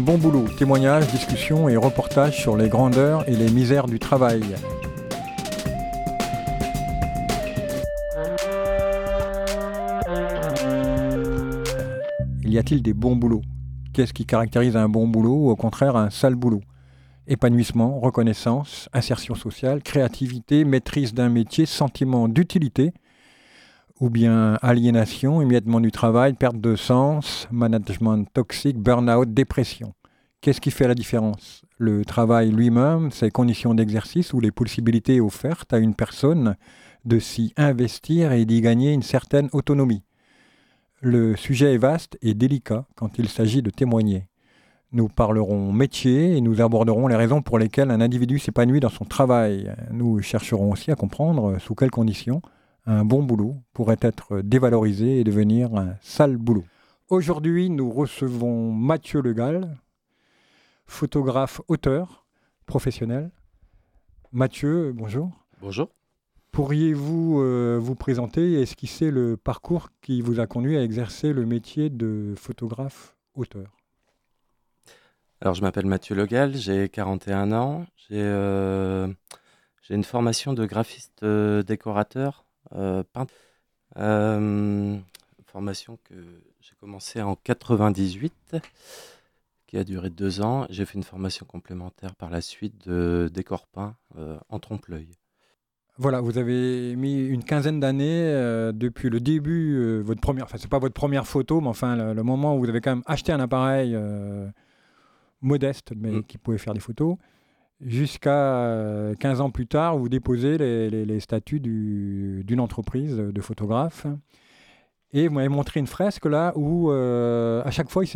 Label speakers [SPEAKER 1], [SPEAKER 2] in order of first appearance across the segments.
[SPEAKER 1] Bon boulot, témoignages, discussions et reportages sur les grandeurs et les misères du travail. Y a-t-il des bons boulots? Qu'est-ce qui caractérise un bon boulot ou au contraire un sale boulot? Épanouissement, reconnaissance, insertion sociale, créativité, maîtrise d'un métier, sentiment d'utilité, ou bien aliénation, émiettement du travail, perte de sens, management toxique, burn-out, dépression. Qu'est-ce qui fait la différence? Le travail lui-même, ses conditions d'exercice ou les possibilités offertes à une personne de s'y investir et d'y gagner une certaine autonomie? Le sujet est vaste et délicat quand il s'agit de témoigner. Nous parlerons métier et nous aborderons les raisons pour lesquelles un individu s'épanouit dans son travail. Nous chercherons aussi à comprendre sous quelles conditions un bon boulot pourrait être dévalorisé et devenir un sale boulot. Aujourd'hui, nous recevons Mathieu Legal, photographe auteur professionnel. Mathieu, bonjour.
[SPEAKER 2] Bonjour.
[SPEAKER 1] Pourriez-vous euh, vous présenter et esquisser le parcours qui vous a conduit à exercer le métier de photographe-auteur
[SPEAKER 2] Alors, je m'appelle Mathieu Legal, j'ai 41 ans. J'ai euh, j'ai une formation de graphiste euh, décorateur, peintre. Euh, formation que j'ai commencé en 98, qui a duré deux ans. J'ai fait une formation complémentaire par la suite de décor peint euh, en trompe-l'œil.
[SPEAKER 1] Voilà, vous avez mis une quinzaine d'années euh, depuis le début, euh, votre première, enfin c'est pas votre première photo, mais enfin le, le moment où vous avez quand même acheté un appareil euh, modeste, mais
[SPEAKER 2] Mm.
[SPEAKER 1] qui pouvait faire des photos, jusqu'à euh, 15 ans plus tard, où vous déposez les, les- les statuts du- d'une entreprise de photographe. Et vous m'avez montré une fresque là où, euh, à chaque fois, il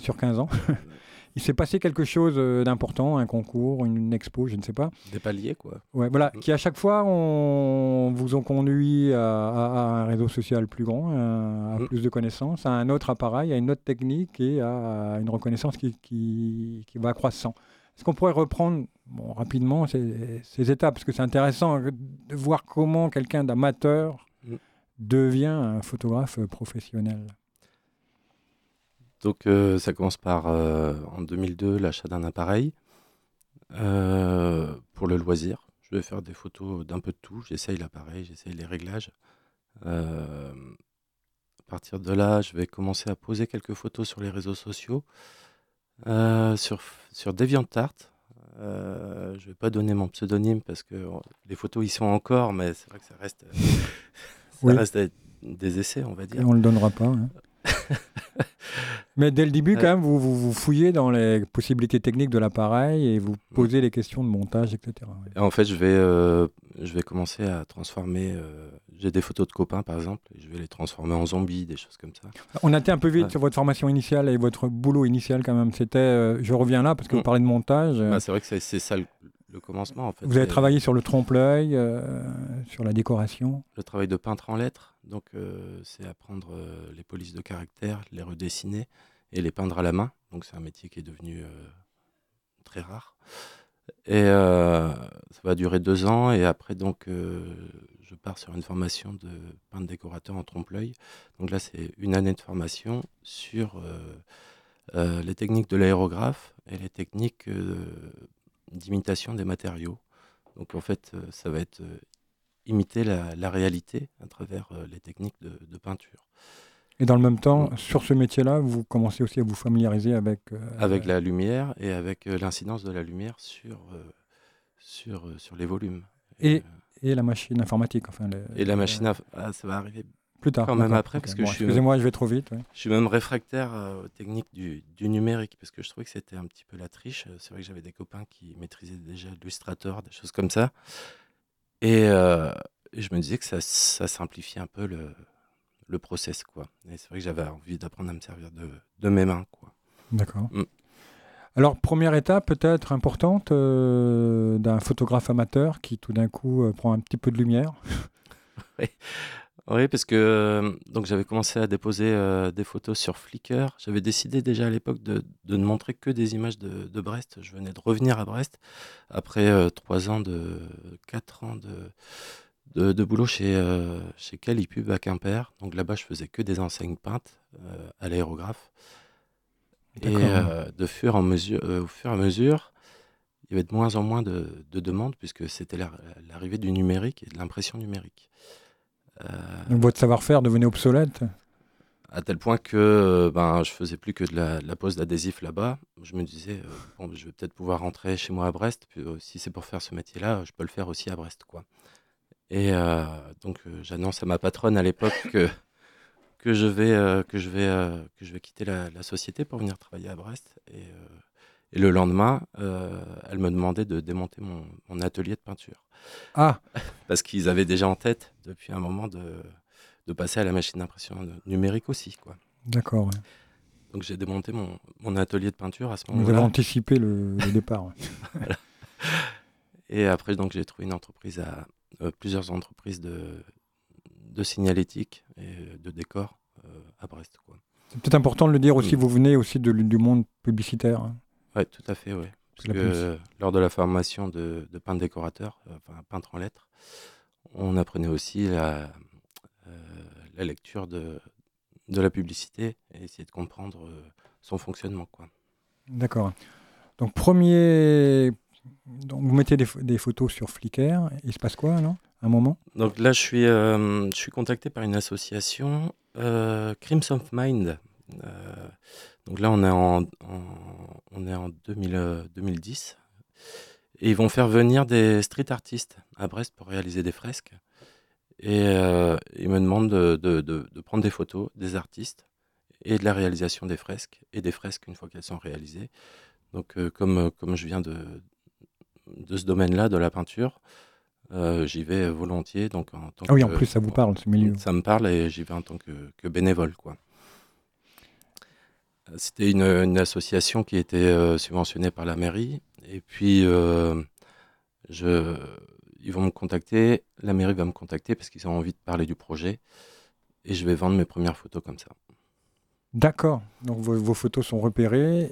[SPEAKER 1] sur 15 ans, il s'est passé quelque chose euh, d'important, un concours, une, une expo, je ne sais pas.
[SPEAKER 2] Des paliers, quoi.
[SPEAKER 1] Ouais, voilà,
[SPEAKER 2] Mm.
[SPEAKER 1] qui à chaque fois on, vous ont conduit à, à- à un réseau social plus grand, à, à
[SPEAKER 2] Mm.
[SPEAKER 1] plus de connaissances, à un autre appareil, à une autre technique et à une reconnaissance qui, qui, qui va croissant. Est-ce qu'on pourrait reprendre bon, rapidement ces, ces étapes? Parce que c'est intéressant de voir comment quelqu'un d'amateur
[SPEAKER 2] Mm.
[SPEAKER 1] devient un photographe professionnel.
[SPEAKER 2] Donc, euh, ça commence par, euh, en 2002, l'achat d'un appareil euh, pour le loisir. Je vais faire des photos d'un peu de tout. J'essaye l'appareil, j'essaye les réglages. Euh, à partir de là, je vais commencer à poser quelques photos sur les réseaux sociaux, euh, sur, sur DeviantArt. Euh, je vais pas donner mon pseudonyme parce que euh, les photos y sont encore, mais c'est vrai que ça reste, ça
[SPEAKER 1] Oui.
[SPEAKER 2] reste des, essais, on va
[SPEAKER 1] Et
[SPEAKER 2] dire.
[SPEAKER 1] on ne le donnera pas. hein. Mais dès le début, quand même, vous, vous, vous fouillez dans les possibilités techniques de l'appareil et vous posez les questions de montage, etc. ouais.
[SPEAKER 2] En fait, je vais, euh, je vais commencer à transformer. euh, J'ai des photos de copains, par exemple, et je vais les transformer en zombies, des choses comme ça.
[SPEAKER 1] On a été un peu vite
[SPEAKER 2] Ouais.
[SPEAKER 1] sur votre formation initiale et votre boulot initial quand même. C'était, euh, je reviens là parce que vous
[SPEAKER 2] Mm.
[SPEAKER 1] parlez de montage.
[SPEAKER 2] Bah, c'est vrai que c'est ça le, le commencement, en fait.
[SPEAKER 1] vous avez travaillé sur le trompe-l'œil, sur la décoration.
[SPEAKER 2] Le travail de peintre en lettres. Donc, euh, c'est apprendre euh, les polices de caractère, les redessiner et les peindre à la main. Donc, c'est un métier qui est devenu euh, très rare. Et ça va durer deux ans. Et après, donc, je pars sur une formation de peintre décorateur en trompe-l'œil. Donc là, c'est une année de formation sur les techniques de l'aérographe et les techniques d'imitation des matériaux. Donc en fait, ça va être imiter la, la réalité à travers euh, les techniques de, de peinture.
[SPEAKER 1] Et dans le même temps, sur ce métier-là, vous commencez aussi à vous familiariser avec. euh,
[SPEAKER 2] Avec la lumière et avec euh, l'incidence de la lumière sur, sur, sur les volumes.
[SPEAKER 1] Et- Et la machine informatique. Enfin,
[SPEAKER 2] et la machine, ah, ça va arriver.
[SPEAKER 1] Plus tard.
[SPEAKER 2] quand même après, parce que
[SPEAKER 1] Bon,
[SPEAKER 2] je suis-
[SPEAKER 1] Excusez-moi, je vais trop vite. ouais.
[SPEAKER 2] Je suis même réfractaire euh, aux techniques du, du numérique parce que je trouvais que c'était un petit peu la triche. C'est vrai que j'avais des copains qui maîtrisaient déjà Illustrator, des choses comme ça. Et, euh, je me disais que ça, ça simplifiait un peu le, le process. Quoi. Et c'est vrai que j'avais envie d'apprendre à me servir de, de mes mains. Quoi.
[SPEAKER 1] D'accord.
[SPEAKER 2] Mm.
[SPEAKER 1] Alors, première étape peut-être importante euh, d'un photographe amateur qui tout d'un coup euh, prend un petit peu de lumière.
[SPEAKER 2] Oui, parce que euh, donc j'avais commencé à déposer euh, des photos sur Flickr. J'avais décidé déjà à l'époque de, de ne montrer que des images de, de Brest. Je venais de revenir à Brest après euh, trois ans de quatre ans de, de, de boulot chez, euh, chez Calipub à Quimper. Donc là-bas, je faisais que des enseignes peintes à l'aérographe. Et de fur en mesure, au fur et à mesure, il y avait de moins en moins de, de demandes puisque c'était l'arrivée du numérique et de l'impression numérique.
[SPEAKER 1] Donc votre savoir-faire devenait obsolète
[SPEAKER 2] à tel point que ben, je faisais plus que de la, de la pose d'adhésif là-bas. Je me disais, bon, je vais peut-être pouvoir rentrer chez moi à Brest. Puis, si c'est pour faire ce métier-là, je peux le faire aussi à Brest. Quoi. Et donc, j'annonce à ma patronne à l'époque que, que, je vais, que, je vais, que je vais quitter la, la, société pour venir travailler à Brest. Et, et le lendemain, elle me demandait de démonter mon, mon atelier de peinture.
[SPEAKER 1] Ah
[SPEAKER 2] Parce qu'ils avaient déjà en tête, depuis un moment, de de passer à la machine d'impression numérique aussi. Quoi.
[SPEAKER 1] D'accord.
[SPEAKER 2] Donc j'ai démonté mon, mon, atelier de peinture à ce moment-là.
[SPEAKER 1] Vous avez anticipé le, le départ.
[SPEAKER 2] Et après, donc j'ai trouvé une entreprise à euh, plusieurs entreprises de, de signalétique et de décor euh, à Brest.
[SPEAKER 1] C'est peut-être important de le dire aussi. Vous venez aussi de, du monde publicitaire. Hein.
[SPEAKER 2] Oui, tout à fait, oui. Parce que lors de la formation de, de peintre décorateur, euh, enfin peintre en lettres, on apprenait aussi la, la lecture de, de la publicité et essayer de comprendre euh, son fonctionnement. Quoi.
[SPEAKER 1] D'accord. Donc, premier. Donc, vous mettez des, des, photos sur Flickr. Il se passe quoi, non Un moment?
[SPEAKER 2] Donc là, je suis, euh, je suis contacté par une association, euh, Crimson of Mind. Euh, donc là, on est en, en on est en 2000, 2010. Et ils vont faire venir des street artistes à Brest pour réaliser des fresques. Et euh, il me demande de, de, de, de, prendre des photos des artistes et de la réalisation des fresques, et des fresques une fois qu'elles sont réalisées. Donc euh, comme, comme je viens de, de ce domaine-là, de la peinture, euh, j'y vais volontiers. Donc en tant
[SPEAKER 1] ah oui,
[SPEAKER 2] que,
[SPEAKER 1] en plus ça vous parle, ce milieu.
[SPEAKER 2] Ça me parle et j'y vais en tant que, que bénévole. quoi. C'était une, une, association qui était euh, subventionnée par la mairie. Et puis, euh, je, ils vont me contacter, la mairie va me contacter parce qu'ils ont envie de parler du projet et je vais vendre mes premières photos comme ça.
[SPEAKER 1] D'accord. Donc vos, vos, photos sont repérées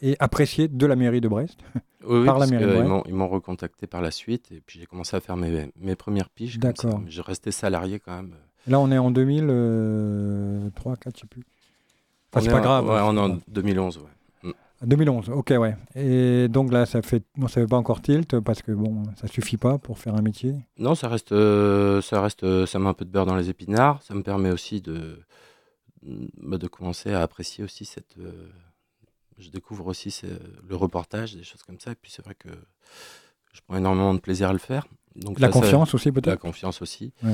[SPEAKER 1] et appréciées de la mairie de Brest
[SPEAKER 2] oui, par la mairie. De ils m'ont recontacté par la suite et puis j'ai commencé à faire mes, mes premières piges.
[SPEAKER 1] D'accord.
[SPEAKER 2] Je restais salarié quand même.
[SPEAKER 1] Là, on est en 2003, 4, je sais plus. Enfin, c'est pas grave.
[SPEAKER 2] Ouais, on est en 2011, ouais.
[SPEAKER 1] 2011, ok, ouais. Et donc là, ça fait, non, ça fait pas encore tilt parce que bon, ça suffit pas pour faire un métier?
[SPEAKER 2] Non, ça reste, euh, ça reste, euh, ça met un peu de beurre dans les épinards. Ça me permet aussi de, bah, de commencer à apprécier aussi cette. Euh, je découvre aussi le reportage, des choses comme ça. Et puis c'est vrai que je prends énormément de plaisir à le faire.
[SPEAKER 1] Donc la confiance ça, aussi peut-être? La
[SPEAKER 2] confiance aussi. Ouais.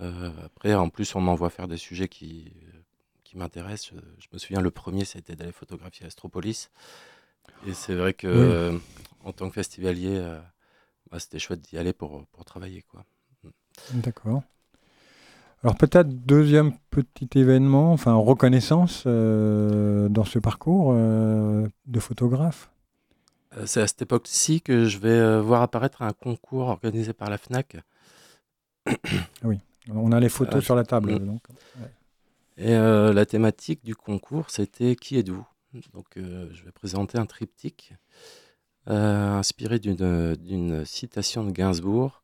[SPEAKER 2] Euh, après, en plus, on m'envoie faire des sujets qui m'intéresse. Je, je, me souviens, le premier, c'était d'aller photographier Astropolis. Et c'est vrai que, oui. euh, en tant que festivalier, euh, bah, c'était chouette d'y aller pour, pour travailler. quoi.
[SPEAKER 1] D'accord. Alors peut-être deuxième petit événement, enfin reconnaissance euh, dans ce parcours euh, de photographe.
[SPEAKER 2] Euh, c'est à cette époque-ci que je vais voir apparaître un concours organisé par la FNAC.
[SPEAKER 1] oui, on a les photos sur la table. Donc. Ouais.
[SPEAKER 2] Et euh, la thématique du concours, c'était Qui êtes-vous? Donc, euh, je vais présenter un triptyque euh, inspiré d'une citation de Gainsbourg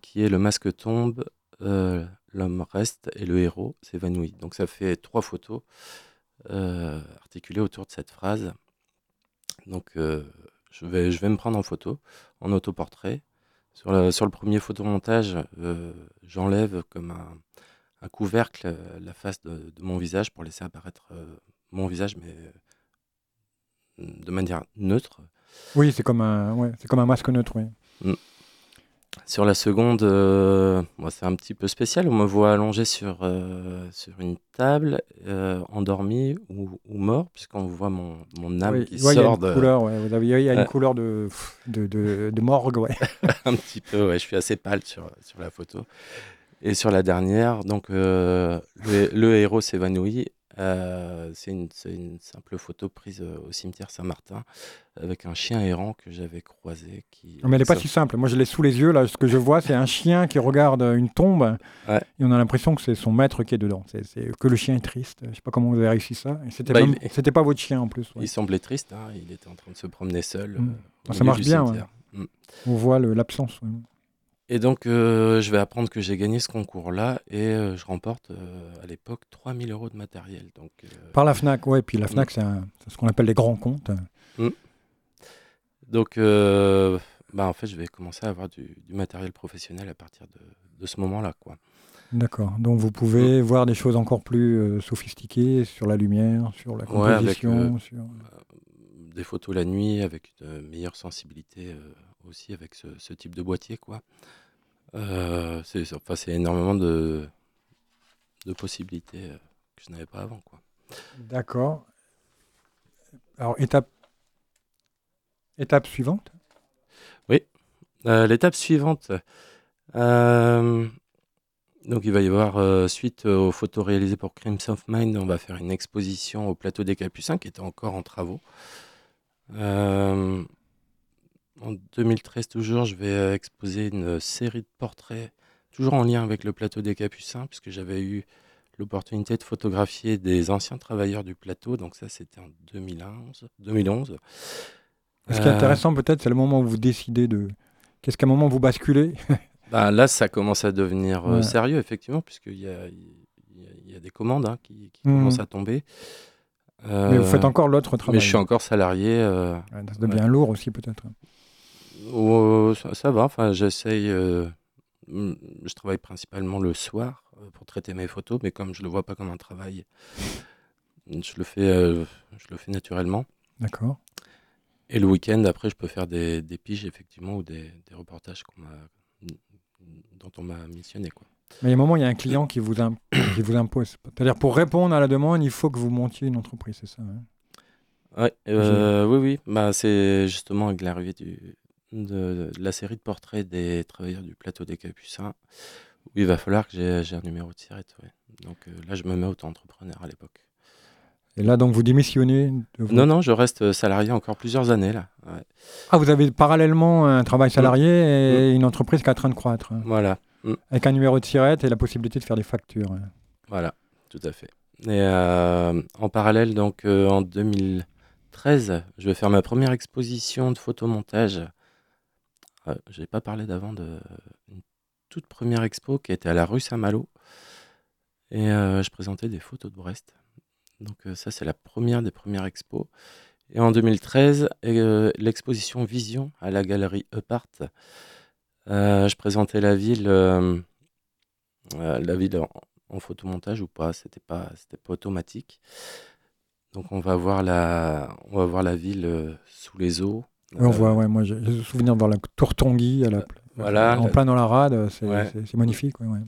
[SPEAKER 2] qui est Le masque tombe, l'homme reste et le héros s'évanouit. Donc, ça fait trois photos articulées autour de cette phrase. Donc, je, vais, me prendre en photo, en autoportrait. Sur, sur le premier photomontage, j'enlève comme un un couvercle euh, la face de, de, mon visage pour laisser apparaître euh, mon visage, mais euh, de manière neutre.
[SPEAKER 1] Oui, c'est comme un, ouais, comme un masque neutre, oui.
[SPEAKER 2] Mm. Sur la seconde, euh, c'est un petit peu spécial. On me voit allongé sur, euh, sur une table, euh, endormi ou, ou, mort, puisqu'on voit mon, mon âme
[SPEAKER 1] oui,
[SPEAKER 2] qui
[SPEAKER 1] ouais,
[SPEAKER 2] sort
[SPEAKER 1] de.
[SPEAKER 2] Couleur,
[SPEAKER 1] ouais. Il y a une couleur de, de, de, de morgue, ouais.
[SPEAKER 2] un petit peu, ouais. Je suis assez pâle sur, sur la photo. Et sur la dernière, donc euh, le, le, héros s'évanouit. Euh, c'est une, une, simple photo prise euh, au cimetière Saint-Martin avec un chien errant que j'avais croisé. Qui,
[SPEAKER 1] mais elle n'est pas si simple. Moi, je l'ai sous les yeux. Là, ce que je vois, c'est un chien qui regarde une tombe
[SPEAKER 2] ouais.
[SPEAKER 1] et on a l'impression que c'est son maître qui est dedans. C'est que le chien est triste. Je ne sais pas comment vous avez réussi ça. C'était
[SPEAKER 2] bah,
[SPEAKER 1] il... pas votre chien en plus.
[SPEAKER 2] Ouais. Il semblait triste. Hein. Il était en train de se promener seul.
[SPEAKER 1] Mmh. ça marche bien. Ouais. Mmh. On voit l'absence.
[SPEAKER 2] Et donc, euh, je vais apprendre que j'ai gagné ce concours-là et euh, je remporte euh, à l'époque 3000 euros de matériel. Donc,
[SPEAKER 1] Par la FNAC, ouais. Puis la FNAC, c'est un- c'est ce qu'on appelle les grands comptes.
[SPEAKER 2] donc euh, bah, en fait, je vais commencer à avoir du, du matériel professionnel à partir de, de ce moment-là. quoi.
[SPEAKER 1] D'accord. Donc vous pouvez voir des choses encore plus sophistiquées sur la lumière, sur la
[SPEAKER 2] Ouais, avec,
[SPEAKER 1] composition. sur...
[SPEAKER 2] Des photos la nuit avec une meilleure sensibilité aussi avec ce, ce type de boîtier. quoi. Euh, c'est enfin, énormément de, de possibilités euh, que je n'avais pas avant. quoi.
[SPEAKER 1] D'accord. Alors, étape, étape suivante?
[SPEAKER 2] Euh, L'étape suivante, euh, donc il va y avoir, euh, suite aux photos réalisées pour Crimson of Mind, on va faire une exposition au plateau des Capucins qui était encore en travaux. Euh, en 2013 toujours, je vais euh, exposer une série de portraits, toujours en lien avec le plateau des Capucins, puisque j'avais eu l'opportunité de photographier des anciens travailleurs du plateau, donc ça c'était en 2011. 2011.
[SPEAKER 1] Ce qui est
[SPEAKER 2] Euh,
[SPEAKER 1] intéressant, peut-être, c'est le moment où vous décidez de. Qu'est-ce qu'à un moment vous basculez?
[SPEAKER 2] Bah, là, ça commence à devenir euh,
[SPEAKER 1] Ouais.
[SPEAKER 2] sérieux, effectivement, puisqu'il y a, y a- il y a des commandes hein, qui, qui
[SPEAKER 1] Mhm.
[SPEAKER 2] commencent à tomber.
[SPEAKER 1] Mais vous faites
[SPEAKER 2] Euh,
[SPEAKER 1] encore l'autre travail.
[SPEAKER 2] mais je suis encore salarié. euh,
[SPEAKER 1] Ouais, Ça devient lourd aussi, peut-être.
[SPEAKER 2] Oh, ça, ça va, enfin, j'essaye. euh, mm, je travaille principalement le soir euh, pour traiter mes photos, mais comme je le vois pas comme un travail, je le fais, euh, je le fais naturellement.
[SPEAKER 1] D'accord.
[SPEAKER 2] Et le week-end, après, je peux faire des, des piges, effectivement, ou des, des reportages qu'on m'a- dont on m'a missionné. Quoi.
[SPEAKER 1] Mais il y a un moment, il y a un client qui vous, qui vous impose. C'est-à-dire, pour répondre à la demande, il faut que vous montiez une entreprise, c'est ça hein?
[SPEAKER 2] Ouais, euh, oui, oui. Bah, c'est justement avec l'arrivée du, de, de la série de portraits des travailleurs du plateau des Capucins où il va falloir que j'ai j'ai un numéro de sirette. ouais. Donc euh, là, je me mets auto-entrepreneur à l'époque.
[SPEAKER 1] Et là, donc, vous démissionnez de
[SPEAKER 2] Non, non, je reste euh, salarié encore plusieurs années là. Ouais.
[SPEAKER 1] Ah, vous avez parallèlement un travail salarié et une entreprise qui est en train de croître. hein,
[SPEAKER 2] Voilà,
[SPEAKER 1] Avec un numéro de sirette et la possibilité de faire des factures. hein.
[SPEAKER 2] voilà, tout à fait. Et euh, en parallèle, donc euh, en 2013, je vais faire ma première exposition de photomontage. Euh, je n'ai pas parlé d'avant de une toute première expo qui était à la rue Saint-Malo. Et euh, je présentais des photos de Brest. Donc euh, ça, c'est la première des premières expos. Et en 2013, euh, l'exposition Vision à la galerie Eupart. Je présentais la ville, la ville en, photomontage ou pas. C'était pas, c'était pas automatique. Donc on va voir la, on va voir la ville sous les eaux.
[SPEAKER 1] On voit, ouais, moi j'ai le souvenir de voir la tour Tanguy à la,
[SPEAKER 2] voilà,
[SPEAKER 1] en
[SPEAKER 2] la-
[SPEAKER 1] plein dans la rade, c'est
[SPEAKER 2] Ouais.
[SPEAKER 1] magnifique. ouais, ouais.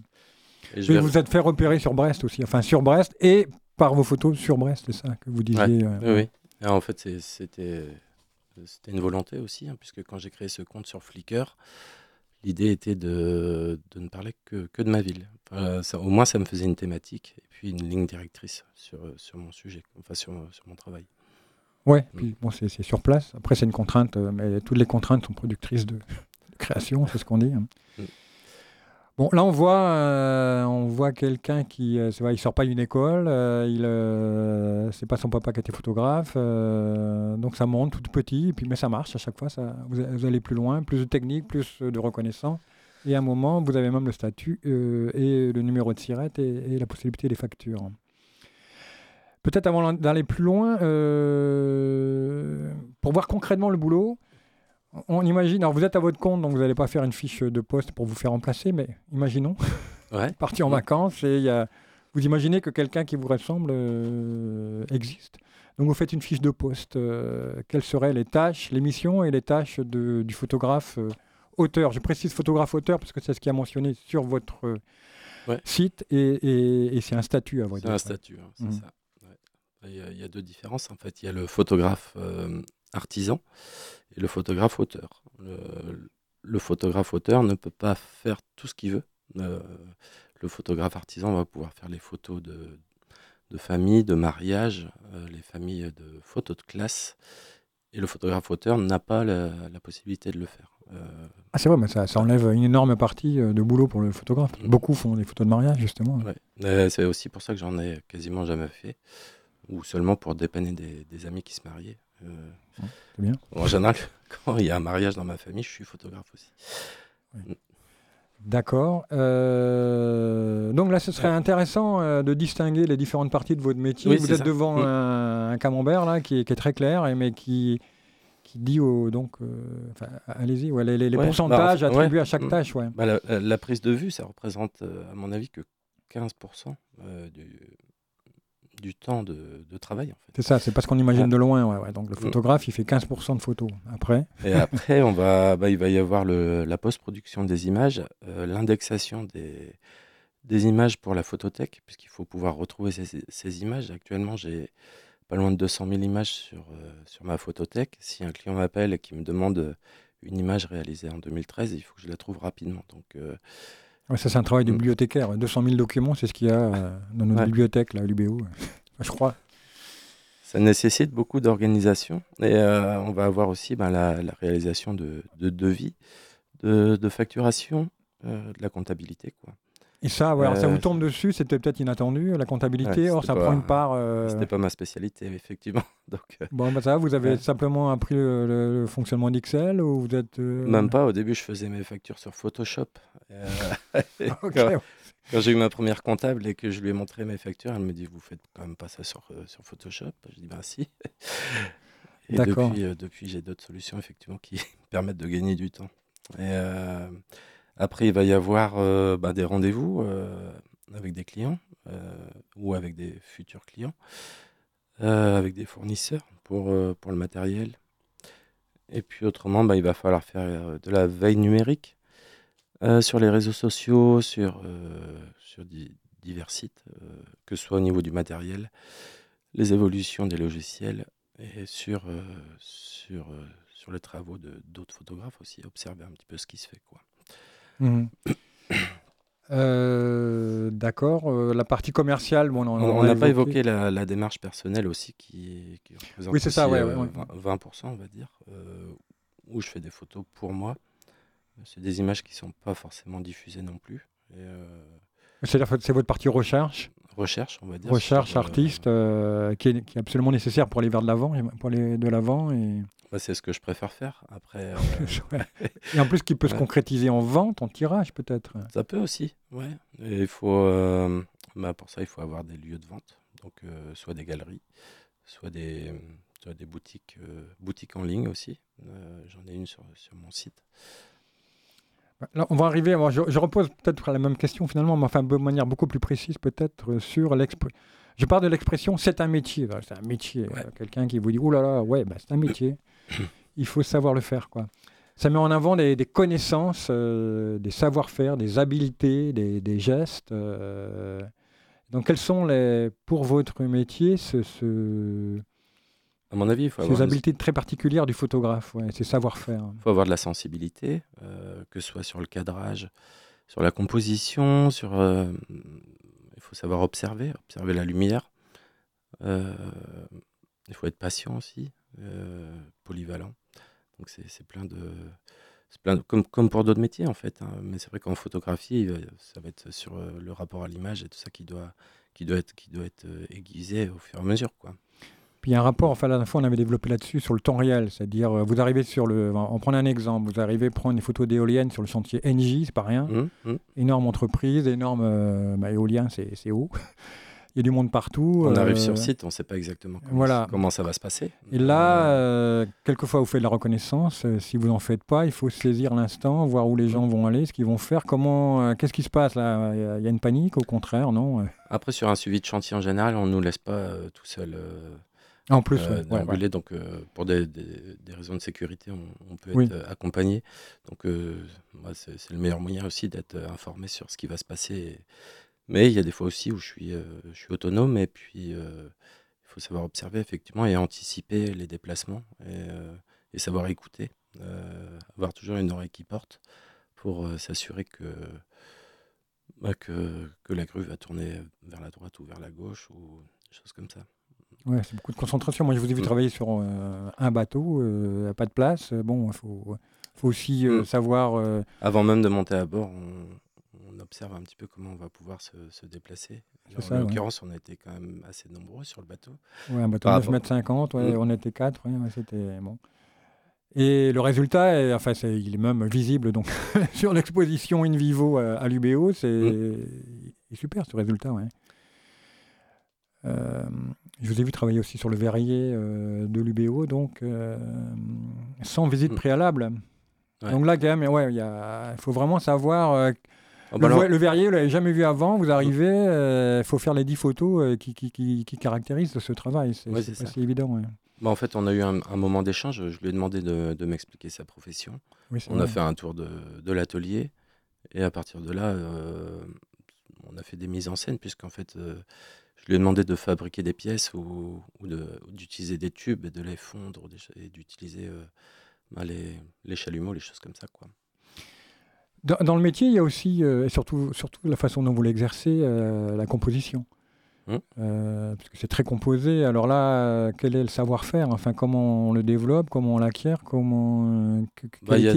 [SPEAKER 2] et je
[SPEAKER 1] Et
[SPEAKER 2] vais-
[SPEAKER 1] vous êtes fait repérer sur Brest aussi, enfin sur Brest et par vos photos sur Brest, c'est ça que vous disiez. euh,
[SPEAKER 2] Oui, oui. Et en fait, c'était c'était une volonté aussi, hein, puisque quand j'ai créé ce compte sur Flickr, l'idée était de, de ne parler que, que de ma ville. Enfin, ça- au moins, ça me faisait une thématique et puis une ligne directrice sur, sur mon sujet, enfin sur, sur mon travail.
[SPEAKER 1] Ouais, puis bon, c'est sur place. Après, c'est une contrainte, euh, mais toutes les contraintes sont productrices de, de création, c'est ce qu'on dit. hein.
[SPEAKER 2] Mm.
[SPEAKER 1] Bon, là, on voit, euh, on voit quelqu'un qui, euh, vrai, il sort pas d'une école, euh, il, euh, c'est pas son papa qui était photographe, donc ça monte tout petit, et puis mais ça marche à chaque fois. Ça, vous, vous allez plus loin, plus de technique, plus de reconnaissance. Et à un moment, vous avez même le statut et le numéro de sirette et, et la possibilité des factures. Peut-être avant d'aller plus loin, euh, pour voir concrètement le boulot, on imagine, alors vous êtes à votre compte, donc vous n'allez pas faire une fiche de poste pour vous faire remplacer, mais imaginons,
[SPEAKER 2] Ouais.
[SPEAKER 1] partir en vacances et il y a- vous imaginez que quelqu'un qui vous ressemble euh, existe. Donc vous faites une fiche de poste. euh, quelles seraient les tâches, les missions et les tâches de- du photographe euh, auteur Je précise photographe auteur parce que c'est ce qui est mentionné sur votre
[SPEAKER 2] Ouais.
[SPEAKER 1] site et, et- et c'est un statut à vrai
[SPEAKER 2] C'est
[SPEAKER 1] dire.
[SPEAKER 2] un statut, hein, c'est ça. Il y, a, il y a deux différences. En fait, il y a le photographe euh, artisan et le photographe auteur. Le, le photographe auteur ne peut pas faire tout ce qu'il veut. Euh, le photographe artisan va pouvoir faire les photos de, de famille, de mariage, euh, les familles de photos de classe. Et le photographe auteur n'a pas la, la possibilité de le faire.
[SPEAKER 1] Ah, c'est vrai, mais ça, ça enlève une énorme partie de boulot pour le photographe.
[SPEAKER 2] Mm.
[SPEAKER 1] Beaucoup font des photos de mariage, justement.
[SPEAKER 2] Ouais. C'est aussi pour ça que j'en ai quasiment jamais fait, ou seulement pour dépanner des, des amis qui se mariaient. Euh,
[SPEAKER 1] bien.
[SPEAKER 2] En général, quand il y a un mariage dans ma famille, je suis photographe aussi.
[SPEAKER 1] D'accord. Euh, donc là, ce serait intéressant euh, de distinguer les différentes parties de votre métier.
[SPEAKER 2] Oui,
[SPEAKER 1] Vous êtes
[SPEAKER 2] ça.
[SPEAKER 1] devant
[SPEAKER 2] Mm.
[SPEAKER 1] un, un camembert là, qui est, qui est très clair, mais qui, qui dit au, donc, euh, allez-y, ouais, les, les- les
[SPEAKER 2] Ouais,
[SPEAKER 1] pourcentages
[SPEAKER 2] bah,
[SPEAKER 1] attribués
[SPEAKER 2] ouais.
[SPEAKER 1] à chaque
[SPEAKER 2] Mm.
[SPEAKER 1] tâche. Ouais.
[SPEAKER 2] Bah, la, prise de vue, ça représente, euh, à mon avis, que 15% euh, du, du temps de, de travail, en fait.
[SPEAKER 1] C'est ça, c'est parce qu'on imagine
[SPEAKER 2] Ouais.
[SPEAKER 1] de loin. ouais, ouais. Donc le
[SPEAKER 2] Mm.
[SPEAKER 1] photographe, il fait 15% de photos. Après,
[SPEAKER 2] Et après, on va, bah, il va y avoir le, la post-production des images, euh, l'indexation des, des images pour la photothèque, puisqu'il faut pouvoir retrouver ces, ces images. Actuellement, j'ai pas loin de 200 000 images sur, euh, sur ma photothèque. Si un client m'appelle et qui me demande une image réalisée en 2013, il faut que je la trouve rapidement. Donc, euh,
[SPEAKER 1] ouais, ça, c'est un travail de
[SPEAKER 2] Mm.
[SPEAKER 1] bibliothécaire. 200 000 documents, c'est ce qu'il y a euh, dans notre
[SPEAKER 2] Ouais.
[SPEAKER 1] bibliothèque, là, à l'UBO. je crois.
[SPEAKER 2] Ça nécessite beaucoup d'organisation et euh, on va avoir aussi ben, la, la réalisation de, de devis, de, de facturation, euh, de la comptabilité. Quoi.
[SPEAKER 1] Et ça, ouais, ça
[SPEAKER 2] Euh,
[SPEAKER 1] vous tombe dessus, c'était peut-être inattendu, la comptabilité.
[SPEAKER 2] Ouais,
[SPEAKER 1] Or, ça prend une part. euh,
[SPEAKER 2] C'était pas ma spécialité, effectivement. Donc, euh,
[SPEAKER 1] Bon, bah ça, va, vous avez
[SPEAKER 2] Ouais.
[SPEAKER 1] simplement appris le, le- le fonctionnement d'Excel ou vous êtes. euh,
[SPEAKER 2] même pas, au début, je faisais mes factures sur Photoshop. Euh, quand j'ai eu ma première comptable et que je lui ai montré mes factures, elle me dit Vous faites quand même pas ça sur, euh, sur Photoshop Je dis Ben si. Et depuis, euh, depuis j'ai d'autres solutions, effectivement, qui permettent de gagner du temps. Et euh, après, il va y avoir euh, bah, des rendez-vous euh, avec des clients euh, ou avec des futurs clients, avec des fournisseurs pour, pour le matériel. Et puis autrement, bah, il va falloir faire de la veille numérique sur les réseaux sociaux, sur, sur di- divers sites, que ce soit au niveau du matériel, les évolutions des logiciels et sur, sur, sur les travaux d'autres photographes aussi, observer un petit peu ce qui se fait. Quoi.
[SPEAKER 1] Mhm. Euh, D'accord. euh, la partie commerciale, bon, on,
[SPEAKER 2] n'a pas évoqué la, la démarche personnelle aussi qui, qui représente
[SPEAKER 1] Oui, c'est ça, ouais,
[SPEAKER 2] euh,
[SPEAKER 1] ouais, ouais.
[SPEAKER 2] 20, 20%, on va dire, euh, où je fais des photos pour moi. C'est des images qui sont pas forcément diffusées non plus. Et, euh,
[SPEAKER 1] C'est-à-dire c'est votre partie recherche,
[SPEAKER 2] recherche, on va dire.
[SPEAKER 1] recherche
[SPEAKER 2] euh,
[SPEAKER 1] artiste, euh, qui, est, qui est absolument nécessaire pour aller vers de l'avant, pour aller de l'avant. Et...
[SPEAKER 2] bah, c'est ce que je préfère faire. Après, euh,
[SPEAKER 1] et en plus, qui peut se concrétiser en vente, en tirage peut-être.
[SPEAKER 2] ça peut aussi, ouais. Et il faut, euh, bah, pour ça, il faut avoir des lieux de vente, donc soit des galeries, soit des, soit des boutiques, boutiques en ligne aussi. J'en ai une sur, sur mon site.
[SPEAKER 1] Là, on va arriver, moi, je, je repose peut-être la même question finalement, mais enfin de manière beaucoup plus précise peut-être euh, sur l'expression. Je parle de l'expression c'est un métier. C'est un métier.
[SPEAKER 2] Ouais.
[SPEAKER 1] Euh, Quelqu'un qui vous dit oh là là, ouais, bah, c'est un métier. Il faut savoir le faire. quoi. Ça met en avant des, des connaissances, euh, des savoir-faire, des habiletés, des, des gestes. euh. Donc, quels sont les, pour votre métier ce- ce-
[SPEAKER 2] À mon avis, il faut
[SPEAKER 1] ces
[SPEAKER 2] avoir, une-
[SPEAKER 1] habiletés très particulières du photographe, ouais, ces savoir-faire
[SPEAKER 2] faut avoir de la sensibilité, euh, que ce soit sur le cadrage, sur la composition, sur. euh, il faut savoir observer, observer la lumière. Euh, il faut être patient aussi, polyvalent. Donc c'est c'est plein de. c'est plein de- comme, comme pour d'autres métiers en fait. hein. Mais c'est vrai qu'en photographie, ça va être sur le rapport à l'image et tout ça qui doit, qui doit être, qui doit être aiguisé au fur et à mesure. Quoi.
[SPEAKER 1] Puis il y a un rapport, enfin la dernière fois on avait développé là-dessus sur le temps réel, c'est-à-dire euh, vous arrivez sur le, on prend un exemple, vous arrivez prendre des photos d'éoliennes sur le chantier Engie, c'est pas rien,
[SPEAKER 2] Hum, hum.
[SPEAKER 1] énorme entreprise, énorme euh, bah, éolien, c'est haut, il y a du monde partout.
[SPEAKER 2] On arrive
[SPEAKER 1] euh,
[SPEAKER 2] sur site, on ne sait pas exactement comment,
[SPEAKER 1] voilà.
[SPEAKER 2] comment ça va se passer.
[SPEAKER 1] Et là,
[SPEAKER 2] Euh,
[SPEAKER 1] quelquefois vous faites de la reconnaissance, si vous n'en faites pas, il faut saisir l'instant, voir où les gens vont aller, ce qu'ils vont faire, comment, euh, qu'est-ce qui se passe là, il y a- une panique, au contraire, non?
[SPEAKER 2] Après, sur un suivi de chantier en général, on ne nous laisse pas tout seul
[SPEAKER 1] En plus,
[SPEAKER 2] euh,
[SPEAKER 1] ouais, ouais,
[SPEAKER 2] déambuler.
[SPEAKER 1] ouais.
[SPEAKER 2] Donc, euh, pour des, des- des raisons de sécurité, on, on peut
[SPEAKER 1] Oui.
[SPEAKER 2] être euh, accompagné. Donc, euh, moi, c'est le meilleur moyen aussi d'être euh, informé sur ce qui va se passer. Mais il y a des fois aussi où je suis, je suis autonome et puis il faut savoir observer effectivement et anticiper les déplacements et, et savoir écouter. Avoir toujours une oreille qui porte pour s'assurer que, bah, que, que la grue va tourner vers la droite ou vers la gauche ou des choses comme ça.
[SPEAKER 1] Ouais, c'est beaucoup de concentration. Moi, je vous ai vu
[SPEAKER 2] Mm.
[SPEAKER 1] travailler sur euh, un bateau, euh, pas de place. Euh, Bon, il faut, faut aussi euh,
[SPEAKER 2] Mm.
[SPEAKER 1] savoir.
[SPEAKER 2] Avant même de monter à bord, on, on observe un petit peu comment on va pouvoir se, se déplacer. Alors,
[SPEAKER 1] ça,
[SPEAKER 2] en
[SPEAKER 1] ouais.
[SPEAKER 2] l'occurrence, on a été quand même assez nombreux sur le bateau.
[SPEAKER 1] ouais, un bateau de 9
[SPEAKER 2] rapport-
[SPEAKER 1] mètres 50, ouais,
[SPEAKER 2] Mm.
[SPEAKER 1] on était 4, ouais, ouais, c'était bon. Et le résultat, est, enfin, il est même visible donc sur l'exposition in vivo à, l'UBO. C'est super ce résultat. Ouais. Euh, je vous ai vu travailler aussi sur le verrier euh, de l'UBO, donc sans visite mm. préalable. Donc là, quand même, ouais, il faut vraiment savoir ah, bah le, verrier, vous l'avez jamais vu avant, vous arrivez, il euh, faut faire les 10 photos euh, qui, qui, qui, caractérisent ce travail. C'est ouais, évident.
[SPEAKER 2] Bah, en fait, on a eu un, moment d'échange. Je lui ai demandé de, de m'expliquer sa profession. on a fait un tour de, de l'atelier. Et à partir de là, euh, on a fait des mises en scène, puisqu'en fait, je lui ai demandé de fabriquer des pièces ou, d'utiliser des tubes et de les fondre et d'utiliser bah, les, chalumeaux, les choses comme ça.
[SPEAKER 1] Dans, le métier, il y a aussi, euh, et surtout, surtout la façon dont vous l'exercez, euh, la composition. Hum. Euh, parce que c'est très composé. Alors là, quel est le savoir-faire? Enfin, comment on le développe? Comment on l'acquiert? Comment
[SPEAKER 2] bah, Il y,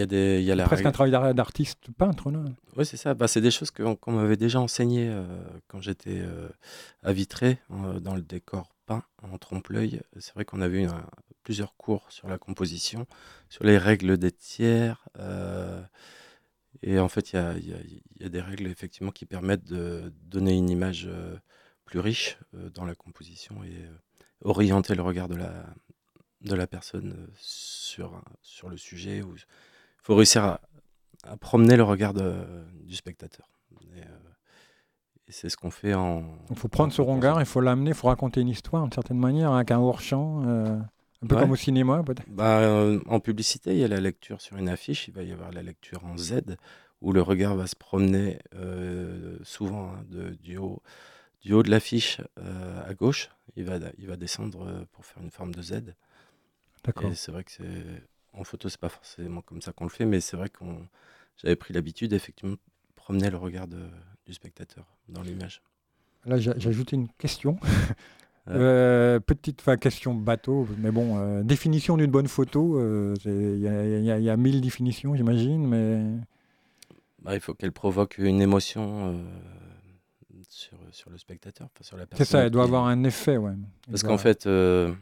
[SPEAKER 2] a des, y a
[SPEAKER 1] presque un travail d'artiste peintre, là.
[SPEAKER 2] Oui, c'est ça. Bah, c'est des choses qu'on m'avait déjà enseignées quand j'étais à Vitré, dans le décor peint en trompe-l'œil. C'est vrai qu'on avait eu plusieurs cours sur la composition, sur les règles des tiers. Et en fait, il y a, des règles effectivement qui permettent de donner une image euh, plus riche euh, dans la composition et euh, orienter le regard de la, de la personne sur, sur le sujet. Il faut réussir à, promener le regard du spectateur. Et, c'est ce qu'on fait en.
[SPEAKER 1] Il faut prendre ce regard, il faut l'amener, il faut raconter une histoire d'une certaine manière, avec un hors-champ. Un peu comme au cinéma, peut-être
[SPEAKER 2] bah, euh, En publicité, il y a la lecture sur une affiche, il va y avoir la lecture en Z, où le regard va se promener euh, souvent hein, de, du, haut, du haut de l'affiche euh, à gauche. Il va, il va descendre pour faire une forme de Z. D'accord. Et c'est vrai que c'est, en photo, c'est pas forcément comme ça qu'on le fait, mais c'est vrai que j'avais pris l'habitude, effectivement, de promener le regard du spectateur dans l'image.
[SPEAKER 1] Là, ajouté une question. Euh, petite question bateau, mais bon, euh, définition d'une bonne photo, euh, il y, a mille définitions, j'imagine, mais.
[SPEAKER 2] Bah, il faut qu'elle provoque une émotion sur, sur, le spectateur, sur la
[SPEAKER 1] personne. C'est ça, elle doit avoir un effet, ouais.
[SPEAKER 2] Parce qu'en fait, que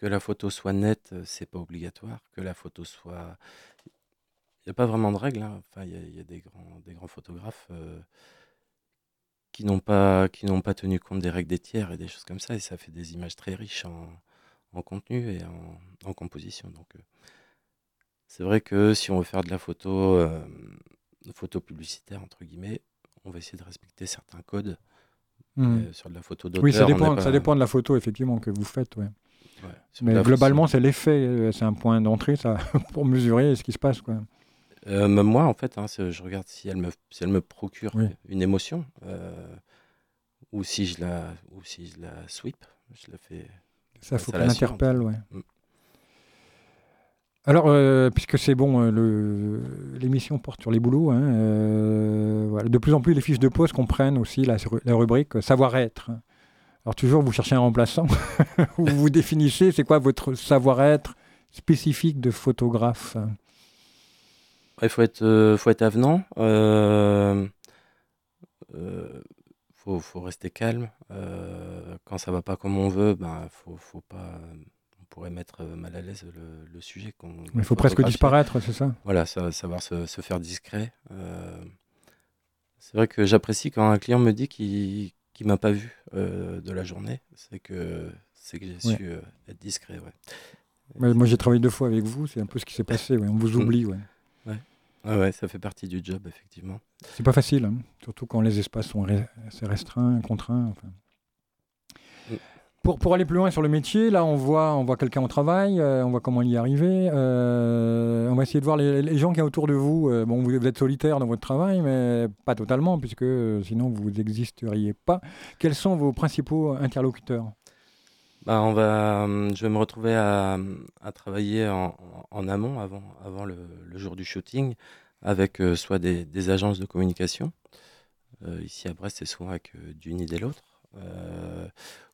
[SPEAKER 2] la photo soit nette, c'est pas obligatoire. Que la photo soit. Il n'y a pas vraiment de règles. Hein. Enfin, il y, a des grands, des grands photographes qui n'ont pas, qui n'ont pas tenu compte des règles des tiers et des choses comme ça. Et ça fait des images très riches en, en contenu et en, en composition. Donc, euh, c'est vrai que si on veut faire de la photo, euh, photo publicitaire, entre guillemets, on va essayer de respecter certains codes mmh. euh, sur de la photo d'auteur.
[SPEAKER 1] Oui, ça dépend, ça dépend de la photo, effectivement, que vous faites. Ouais. Mais globalement, c'est l'effet, c'est un point d'entrée ça, pour mesurer ce qui se passe. Quoi.
[SPEAKER 2] Euh, moi, en fait, hein, je regarde si elle me, si elle me procure une émotion euh, ou, si je la, ou si je la sweep. Je la fais.
[SPEAKER 1] Ça, faut qu'elle interpelle, ouais. Mm. Alors, euh, puisque c'est bon, l'émission porte sur les boulots, hein, de plus en plus les fiches de poste comprennent aussi la, rubrique savoir-être. Alors toujours, vous cherchez un remplaçant, vous vous définissez, c'est quoi votre savoir-être spécifique de photographe?
[SPEAKER 2] Il faut être, euh, avenant. Euh, euh, faut, rester calme. Euh, quand ça va pas comme on veut, ben faut, faut pas. Pourrait mettre mal à l'aise le, le sujet.
[SPEAKER 1] Il faut presque disparaître, c'est ça?
[SPEAKER 2] Voilà, ça, savoir se, se, faire discret. c'est vrai que j'apprécie quand un client me dit qu'il qui m'a pas vu de la journée, c'est que c'est que j'ai su être discret. Ouais.
[SPEAKER 1] moi, j'ai travaillé deux fois avec vous, c'est un peu ce qui s'est passé. On vous oublie. Ouais.
[SPEAKER 2] Ah ouais, ça fait partie du job, effectivement.
[SPEAKER 1] C'est pas facile, hein. surtout quand les espaces sont assez restreints, contraints. Mm. Pour, aller plus loin sur le métier, là, on voit, on voit quelqu'un au travail, euh, on voit comment il y est arrivé. Euh, on va essayer de voir les, gens qui sont autour de vous. Euh, bon, vous êtes solitaire dans votre travail, mais pas totalement, puisque sinon vous n'existeriez pas. Quels sont vos principaux interlocuteurs?
[SPEAKER 2] Bah, on va, je vais me retrouver à, travailler en, amont avant, avant le, jour du shooting avec soit des, agences de communication. Ici à Brest, c'est souvent avec d'une idée l'autre.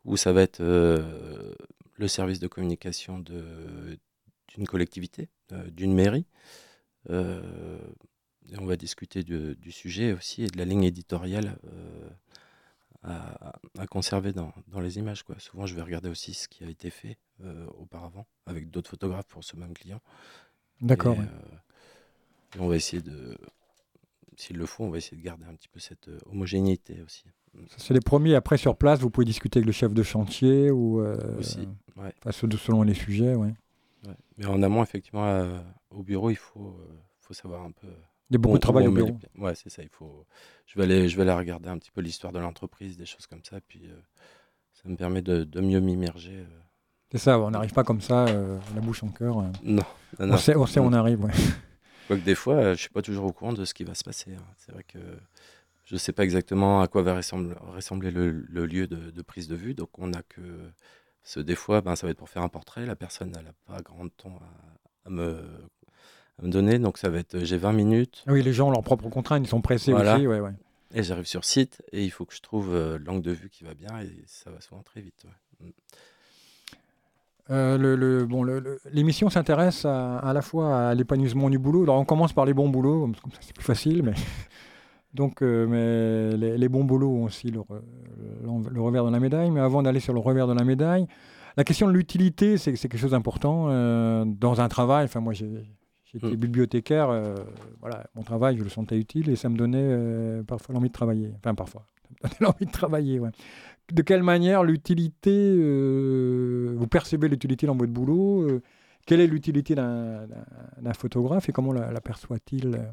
[SPEAKER 2] Ou ça va être le service de communication d'une collectivité, d'une mairie. et on va discuter du sujet aussi et de la ligne éditoriale à, conserver dans, dans, les images. Quoi. Souvent, je vais regarder aussi ce qui a été fait auparavant avec d'autres photographes pour ce même client.
[SPEAKER 1] D'accord.
[SPEAKER 2] on va essayer de, s'il le faut, on va essayer de garder un petit peu cette homogénéité aussi.
[SPEAKER 1] C'est les premiers. Après, sur place, vous pouvez discuter avec le chef de chantier ou.
[SPEAKER 2] aussi, ouais.
[SPEAKER 1] selon les sujets, ouais.
[SPEAKER 2] Mais en amont, effectivement, au bureau, il faut, faut savoir un peu.
[SPEAKER 1] Il y a beaucoup de travail au bureau.
[SPEAKER 2] Ouais, c'est ça. Il faut. Je vais aller, je vais aller regarder un petit peu l'histoire de l'entreprise, des choses comme ça, puis ça me permet de, de mieux m'immerger.
[SPEAKER 1] C'est ça. On n'arrive pas comme ça, la bouche en cœur.
[SPEAKER 2] Non,
[SPEAKER 1] On sait, on sait, on arrive. Ouais.
[SPEAKER 2] Quoique des fois, je ne suis pas toujours au courant de ce qui va se passer. Hein. C'est vrai que je ne sais pas exactement à quoi va ressembler, le, lieu de, prise de vue. Donc, on a que. Ce, des fois, ben, ça va être pour faire un portrait. La personne n'a pas grand temps à, me, me, donner. Donc, ça va être j'ai 20 minutes.
[SPEAKER 1] Oui, les gens ont leurs propres contraintes. Ils sont pressés aussi. Ouais, ouais.
[SPEAKER 2] Et j'arrive sur site et il faut que je trouve euh, l'angle de vue qui va bien. Et ça va souvent très vite. Mm.
[SPEAKER 1] Euh, le, bon, l'émission s'intéresse à, la fois à l'épanouissement du boulot. Alors on commence par les bons boulots, comme ça c'est plus facile, mais donc euh, mais les, bons boulots ont aussi le, revers de la médaille. Mais avant d'aller sur le revers de la médaille, la question de l'utilité, c'est, quelque chose d'important euh, dans un travail. Enfin moi j'ai, été mm. bibliothécaire, voilà, mon travail je le sentais utile et ça me donnait parfois l'envie de travailler. Enfin parfois, l'envie de travailler. Ouais de quelle manière l'utilité, euh, vous percevez l'utilité dans votre boulot euh, Quelle est l'utilité d'un photographe et comment l'aperçoit-il
[SPEAKER 2] euh?